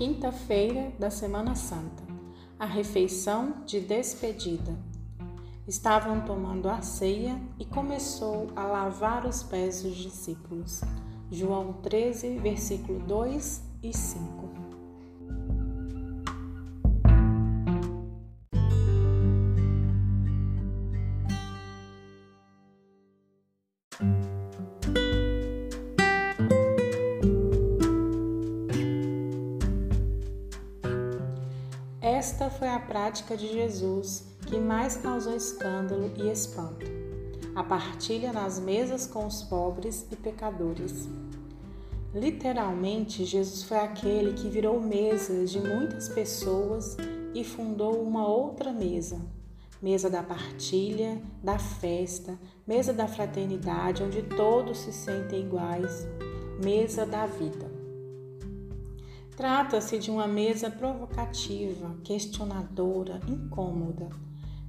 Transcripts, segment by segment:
quinta-feira da Semana Santa, a refeição de despedida. Estavam tomando a ceia e começou a lavar os pés dos discípulos. João 13, versículo 2 e 5. Esta foi a prática de Jesus que mais causou escândalo e espanto. A partilha nas mesas com os pobres e pecadores. Literalmente, Jesus foi aquele que virou mesas de muitas pessoas e fundou uma outra mesa. Mesa da partilha, da festa, mesa da fraternidade, onde todos se sentem iguais, mesa da vida. Trata-se de uma mesa provocativa, questionadora, incômoda,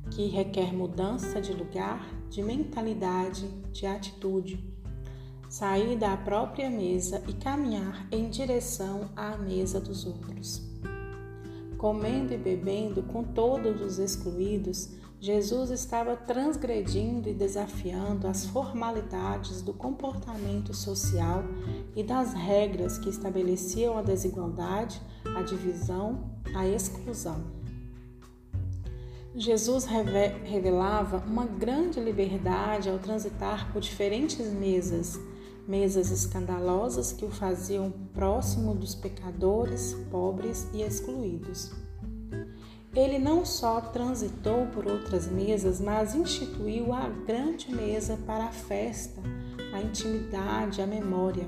que requer mudança de lugar, de mentalidade, de atitude. Sair da própria mesa e caminhar em direção à mesa dos outros. Comendo e bebendo com todos os excluídos, Jesus estava transgredindo e desafiando as formalidades do comportamento social e das regras que estabeleciam a desigualdade, a divisão, a exclusão. Jesus revelava uma grande liberdade ao transitar por diferentes mesas, mesas escandalosas que o faziam próximo dos pecadores, pobres e excluídos. Ele não só transitou por outras mesas, mas instituiu a grande mesa para a festa, a intimidade, a memória,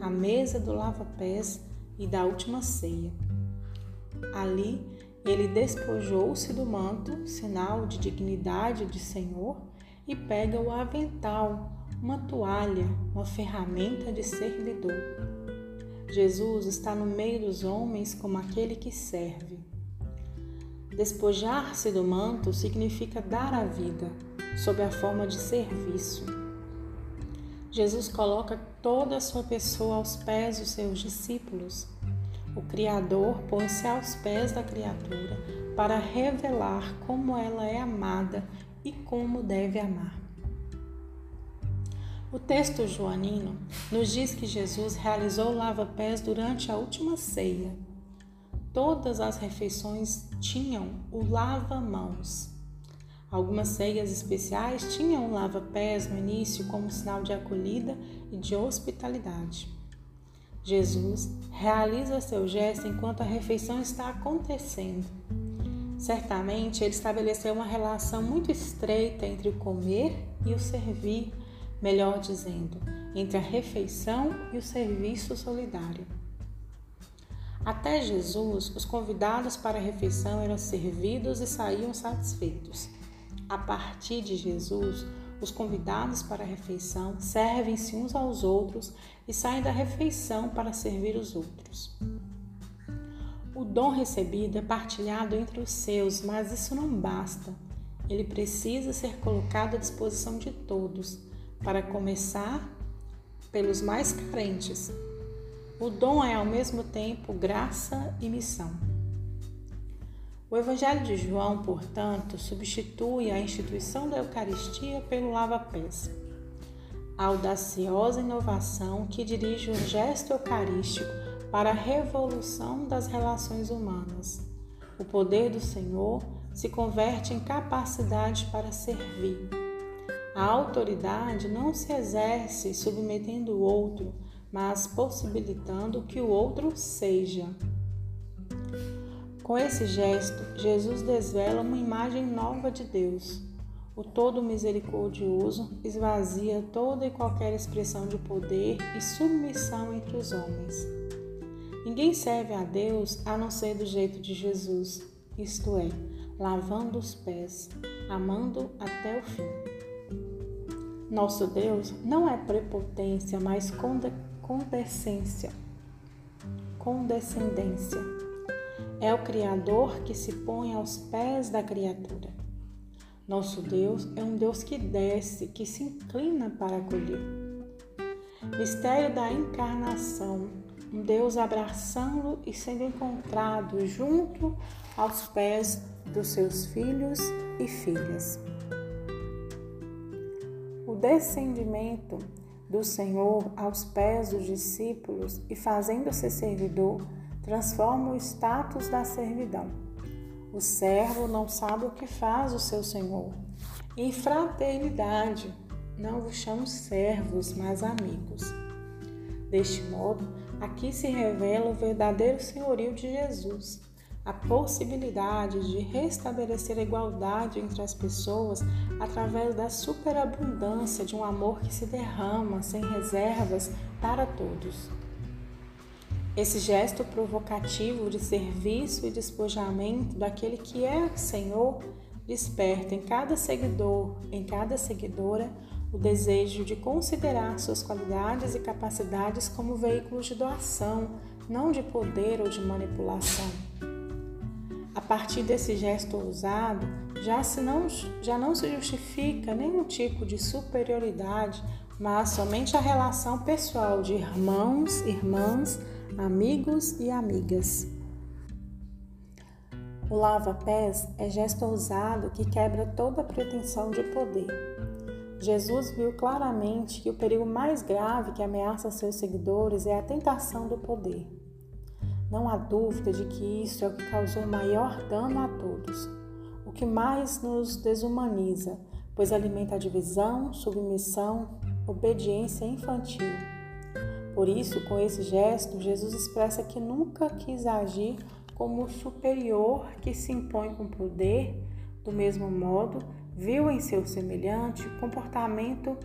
a mesa do lava-pés e da última ceia. Ali, ele despojou-se do manto, sinal de dignidade de Senhor, e pega o avental, uma toalha, uma ferramenta de servidor. Jesus está no meio dos homens como aquele que serve. Despojar-se do manto significa dar a vida, sob a forma de serviço. Jesus coloca toda a sua pessoa aos pés dos seus discípulos. O Criador põe-se aos pés da criatura para revelar como ela é amada e como deve amar. O texto joanino nos diz que Jesus realizou lava-pés durante a última ceia Todas as refeições tinham o lava-mãos. Algumas ceias especiais tinham o lava-pés no início como sinal de acolhida e de hospitalidade. Jesus realiza seu gesto enquanto a refeição está acontecendo. Certamente ele estabeleceu uma relação muito estreita entre o comer e o servir, melhor dizendo, entre a refeição e o serviço solidário. Até Jesus, os convidados para a refeição eram servidos e saíam satisfeitos. A partir de Jesus, os convidados para a refeição servem-se uns aos outros e saem da refeição para servir os outros. O dom recebido é partilhado entre os seus, mas isso não basta. Ele precisa ser colocado à disposição de todos, para começar pelos mais carentes, o dom é ao mesmo tempo graça e missão. O Evangelho de João, portanto, substitui a instituição da Eucaristia pelo lava-pés. A audaciosa inovação que dirige o gesto eucarístico para a revolução das relações humanas. O poder do Senhor se converte em capacidade para servir. A autoridade não se exerce submetendo o outro, mas possibilitando que o outro seja. Com esse gesto, Jesus desvela uma imagem nova de Deus. O todo misericordioso esvazia toda e qualquer expressão de poder e submissão entre os homens. Ninguém serve a Deus a não ser do jeito de Jesus, isto é, lavando os pés, amando até o fim. Nosso Deus não é prepotência, mas condescência, condescendência. É o Criador que se põe aos pés da criatura. Nosso Deus é um Deus que desce, que se inclina para acolher. Mistério da encarnação. um Deus abraçando e sendo encontrado junto aos pés dos seus filhos e filhas. O descendimento do Senhor aos pés dos discípulos e fazendo-se servidor, transforma o status da servidão. O servo não sabe o que faz o seu senhor. Em fraternidade, não vos chamo servos, mas amigos. Deste modo, aqui se revela o verdadeiro senhorio de Jesus, a possibilidade de restabelecer a igualdade entre as pessoas através da superabundância de um amor que se derrama sem reservas para todos. Esse gesto provocativo de serviço e despojamento daquele que é Senhor desperta em cada seguidor, em cada seguidora, o desejo de considerar suas qualidades e capacidades como veículos de doação, não de poder ou de manipulação. A partir desse gesto ousado, já, se não, já não se justifica nenhum tipo de superioridade, mas somente a relação pessoal de irmãos, irmãs, amigos e amigas. O lava-pés é gesto ousado que quebra toda pretensão de poder. Jesus viu claramente que o perigo mais grave que ameaça seus seguidores é a tentação do poder. Não há dúvida de que isso é o que causou maior dano a todos, o que mais nos desumaniza, pois alimenta a divisão, submissão, obediência infantil por isso, com esse gesto, Jesus expressa que nunca quis agir como superior que se impõe com poder, do mesmo modo, viu em seu semelhante comportamento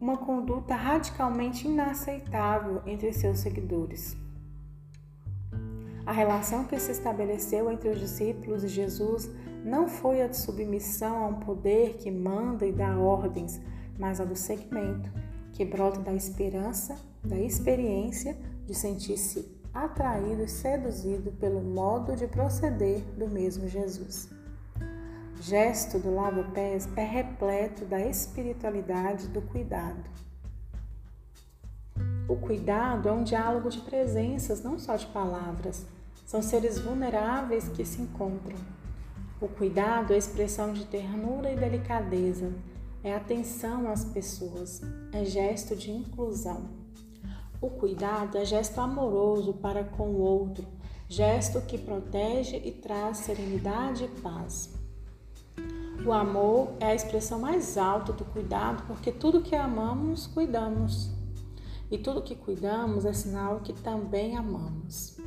uma conduta radicalmente inaceitável entre seus seguidores. A relação que se estabeleceu entre os discípulos e Jesus não foi a de submissão a um poder que manda e dá ordens, mas a do segmento que brota da esperança, da experiência de sentir-se atraído e seduzido pelo modo de proceder do mesmo Jesus. Gesto do lava-pés é repleto da espiritualidade do cuidado. O cuidado é um diálogo de presenças, não só de palavras. São seres vulneráveis que se encontram. O cuidado é expressão de ternura e delicadeza, é atenção às pessoas, é gesto de inclusão. O cuidado é gesto amoroso para com o outro, gesto que protege e traz serenidade e paz. O amor é a expressão mais alta do cuidado, porque tudo que amamos, cuidamos. E tudo que cuidamos é sinal que também amamos.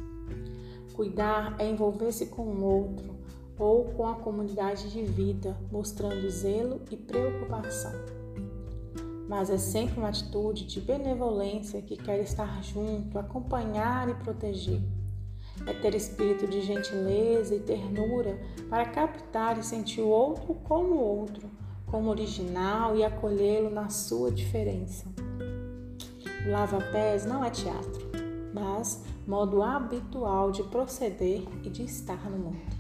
Cuidar é envolver-se com o outro, ou com a comunidade de vida, mostrando zelo e preocupação. Mas é sempre uma atitude de benevolência que quer estar junto, acompanhar e proteger. É ter espírito de gentileza e ternura para captar e sentir o outro como outro, como original e acolhê-lo na sua diferença. O lava-pés não é teatro, mas modo habitual de proceder e de estar no mundo.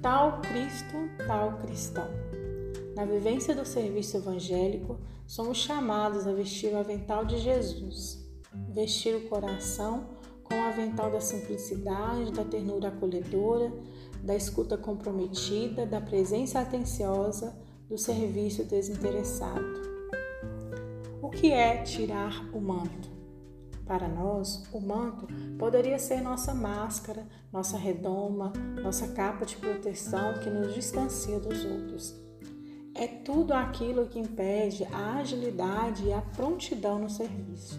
Tal Cristo, tal cristão. Na vivência do serviço evangélico, somos chamados a vestir o avental de Jesus, vestir o coração com o avental da simplicidade, da ternura acolhedora, da escuta comprometida, da presença atenciosa, do serviço desinteressado. Que é tirar o manto? Para nós, o manto poderia ser nossa máscara, nossa redoma, nossa capa de proteção que nos distancia dos outros. É tudo aquilo que impede a agilidade e a prontidão no serviço.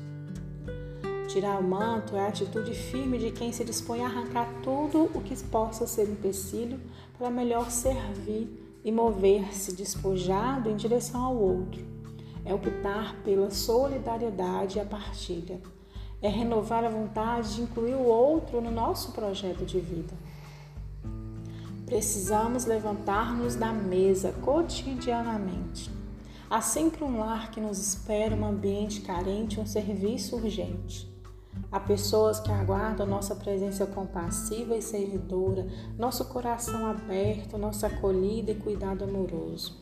Tirar o manto é a atitude firme de quem se dispõe a arrancar tudo o que possa ser empecilho para melhor servir e mover-se despojado em direção ao outro. É optar pela solidariedade e a partilha é renovar a vontade de incluir o outro no nosso projeto de vida. Precisamos levantar-nos da mesa cotidianamente. Há sempre um lar que nos espera, um ambiente carente, um serviço urgente. Há pessoas que aguardam nossa presença compassiva e servidora, nosso coração aberto, nossa acolhida e cuidado amoroso.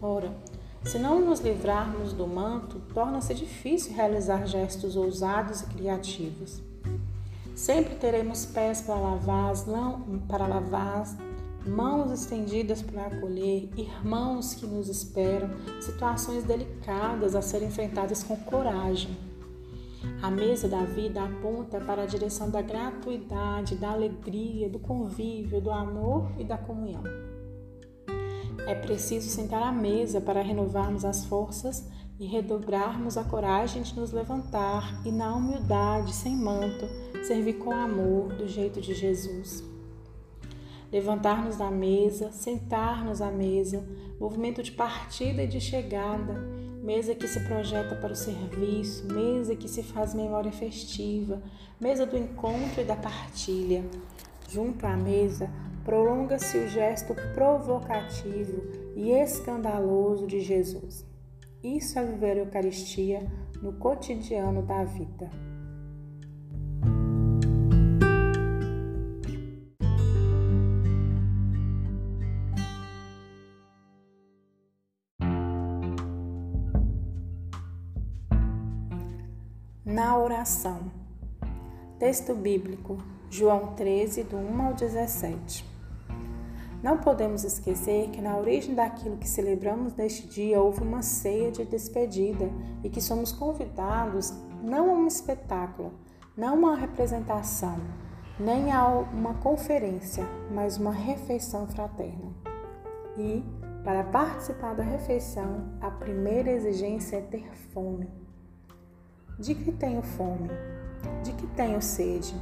Ora, Se não nos livrarmos do manto, torna-se difícil realizar gestos ousados e criativos. Sempre teremos pés para lavar, para lavar, mãos estendidas para acolher, irmãos que nos esperam, situações delicadas a serem enfrentadas com coragem. A mesa da vida aponta para a direção da gratuidade, da alegria, do convívio, do amor e da comunhão. É preciso sentar à mesa para renovarmos as forças e redobrarmos a coragem de nos levantar e, na humildade, sem manto, servir com amor do jeito de Jesus. Levantar-nos da mesa, sentar-nos à mesa, movimento de partida e de chegada, mesa que se projeta para o serviço, mesa que se faz memória festiva, mesa do encontro e da partilha. Junto à mesa, prolonga-se o gesto provocativo e escandaloso de Jesus. Isso é viver a Eucaristia no cotidiano da vida. Na oração. Texto bíblico, João 13, do 1 ao 17. Não podemos esquecer que na origem daquilo que celebramos neste dia houve uma ceia de despedida e que somos convidados não a um espetáculo, não a uma representação, nem a uma conferência, mas uma refeição fraterna. E, para participar da refeição, a primeira exigência é ter fome. De que tenho fome? De que tenho sede?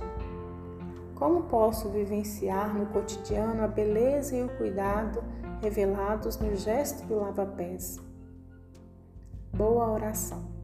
Como posso vivenciar no cotidiano a beleza e o cuidado revelados no gesto do lava-pés? Boa oração.